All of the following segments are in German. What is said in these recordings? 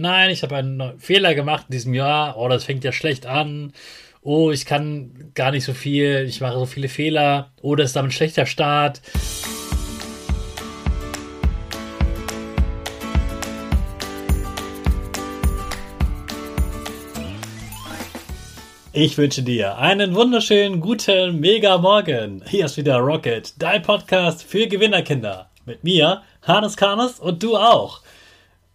Nein, ich habe einen Fehler gemacht in diesem Jahr. Oh, das fängt ja schlecht an. Oh, ich kann gar nicht so viel. Ich mache so viele Fehler. Oh, das ist dann ein schlechter Start. Ich wünsche dir einen wunderschönen guten Mega Morgen. Hier ist wieder Rocket, dein Podcast für Gewinnerkinder. Mit mir, Hannes Karnes und du auch.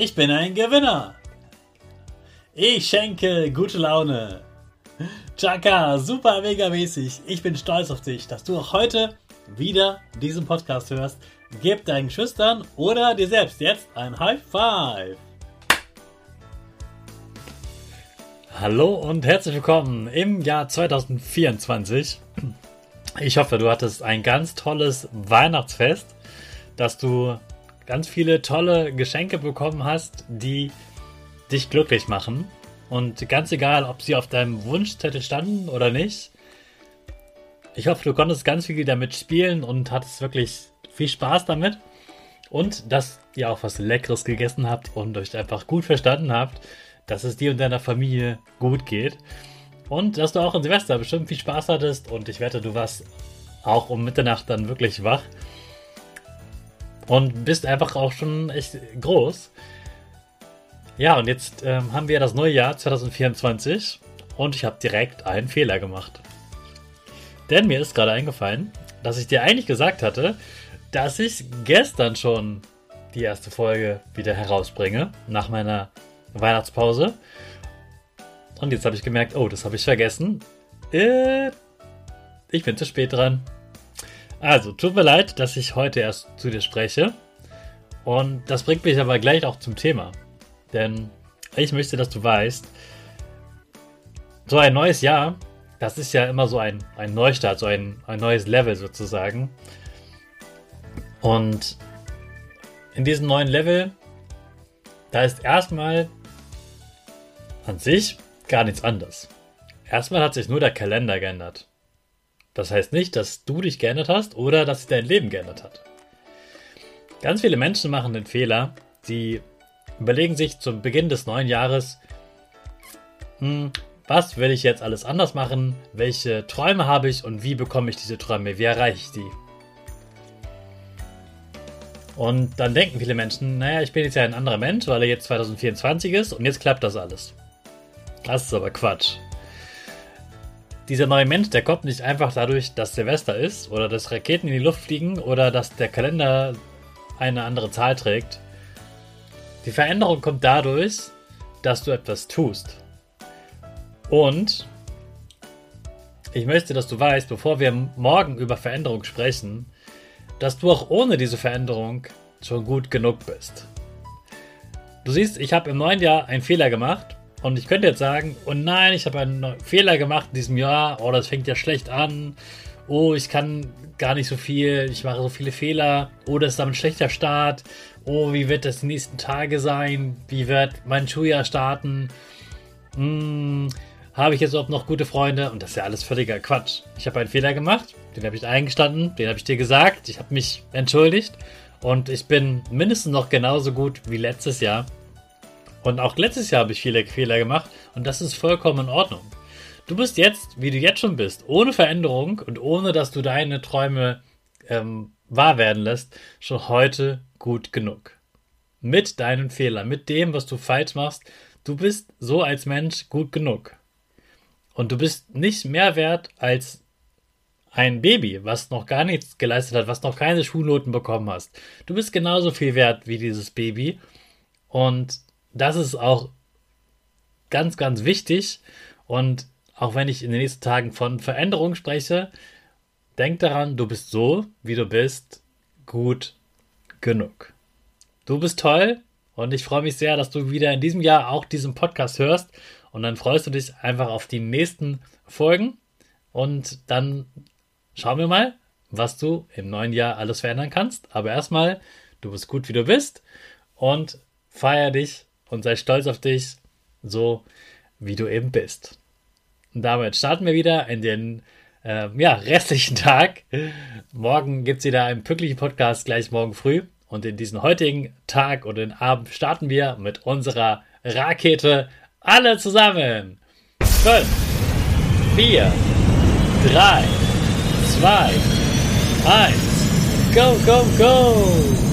Ich bin ein Gewinner. Ich schenke gute Laune. Chaka, super mega mäßig. Ich bin stolz auf dich, dass du auch heute wieder diesen Podcast hörst. Gib deinen Schüchtern oder dir selbst jetzt ein High Five. Hallo und herzlich willkommen im Jahr 2024. Ich hoffe, du hattest ein ganz tolles Weihnachtsfest, dass du ganz viele tolle Geschenke bekommen hast, die dich glücklich machen. Und ganz egal, ob sie auf deinem Wunschzettel standen oder nicht, ich hoffe, du konntest ganz viel damit spielen und hattest wirklich viel Spaß damit. Und dass ihr auch was Leckeres gegessen habt und euch einfach gut verstanden habt, dass es dir und deiner Familie gut geht. Und dass du auch in Silvester bestimmt viel Spaß hattest und ich wette, du warst auch um Mitternacht dann wirklich wach. Und bist einfach auch schon echt groß. Ja, und jetzt ähm, haben wir das neue Jahr 2024 und ich habe direkt einen Fehler gemacht. Denn mir ist gerade eingefallen, dass ich dir eigentlich gesagt hatte, dass ich gestern schon die erste Folge wieder herausbringe, nach meiner Weihnachtspause. Und jetzt habe ich gemerkt, oh, das habe ich vergessen. Äh, ich bin zu spät dran. Also, tut mir leid, dass ich heute erst zu dir spreche. Und das bringt mich aber gleich auch zum Thema. Denn ich möchte, dass du weißt, so ein neues Jahr, das ist ja immer so ein, ein Neustart, so ein, ein neues Level sozusagen. Und in diesem neuen Level, da ist erstmal an sich gar nichts anders. Erstmal hat sich nur der Kalender geändert. Das heißt nicht, dass du dich geändert hast oder dass sich dein Leben geändert hat. Ganz viele Menschen machen den Fehler, sie überlegen sich zum Beginn des neuen Jahres, hm, was will ich jetzt alles anders machen, welche Träume habe ich und wie bekomme ich diese Träume, wie erreiche ich die. Und dann denken viele Menschen, naja, ich bin jetzt ja ein anderer Mensch, weil er jetzt 2024 ist und jetzt klappt das alles. Das ist aber Quatsch. Dieser neue Mensch, der kommt nicht einfach dadurch, dass Silvester ist oder dass Raketen in die Luft fliegen oder dass der Kalender eine andere Zahl trägt. Die Veränderung kommt dadurch, dass du etwas tust. Und ich möchte, dass du weißt, bevor wir morgen über Veränderung sprechen, dass du auch ohne diese Veränderung schon gut genug bist. Du siehst, ich habe im neuen Jahr einen Fehler gemacht und ich könnte jetzt sagen, oh nein, ich habe einen Fehler gemacht in diesem Jahr, oh, das fängt ja schlecht an, oh, ich kann gar nicht so viel, ich mache so viele Fehler, oh, das ist aber ein schlechter Start, oh, wie wird das die nächsten Tage sein, wie wird mein Schuljahr starten, hm, habe ich jetzt auch noch gute Freunde? Und das ist ja alles völliger Quatsch. Ich habe einen Fehler gemacht, den habe ich eingestanden, den habe ich dir gesagt, ich habe mich entschuldigt. Und ich bin mindestens noch genauso gut wie letztes Jahr. Und auch letztes Jahr habe ich viele Fehler gemacht und das ist vollkommen in Ordnung. Du bist jetzt, wie du jetzt schon bist, ohne Veränderung und ohne dass du deine Träume ähm, wahr werden lässt, schon heute gut genug. Mit deinen Fehlern, mit dem, was du falsch machst, du bist so als Mensch gut genug. Und du bist nicht mehr wert als ein Baby, was noch gar nichts geleistet hat, was noch keine Schulnoten bekommen hast. Du bist genauso viel wert wie dieses Baby. Und das ist auch ganz, ganz wichtig. Und auch wenn ich in den nächsten Tagen von Veränderung spreche, denk daran, du bist so, wie du bist, gut genug. Du bist toll und ich freue mich sehr, dass du wieder in diesem Jahr auch diesen Podcast hörst und dann freust du dich einfach auf die nächsten Folgen. Und dann schauen wir mal, was du im neuen Jahr alles verändern kannst. Aber erstmal, du bist gut, wie du bist. Und feier dich und sei stolz auf dich, so wie du eben bist. Und damit starten wir wieder in den äh, ja, restlichen Tag. Morgen gibt es wieder einen pünktlichen Podcast, gleich morgen früh. Und in diesen heutigen Tag oder den Abend starten wir mit unserer Rakete alle zusammen. 5, 4, 3, 2, 1. Go, go, go!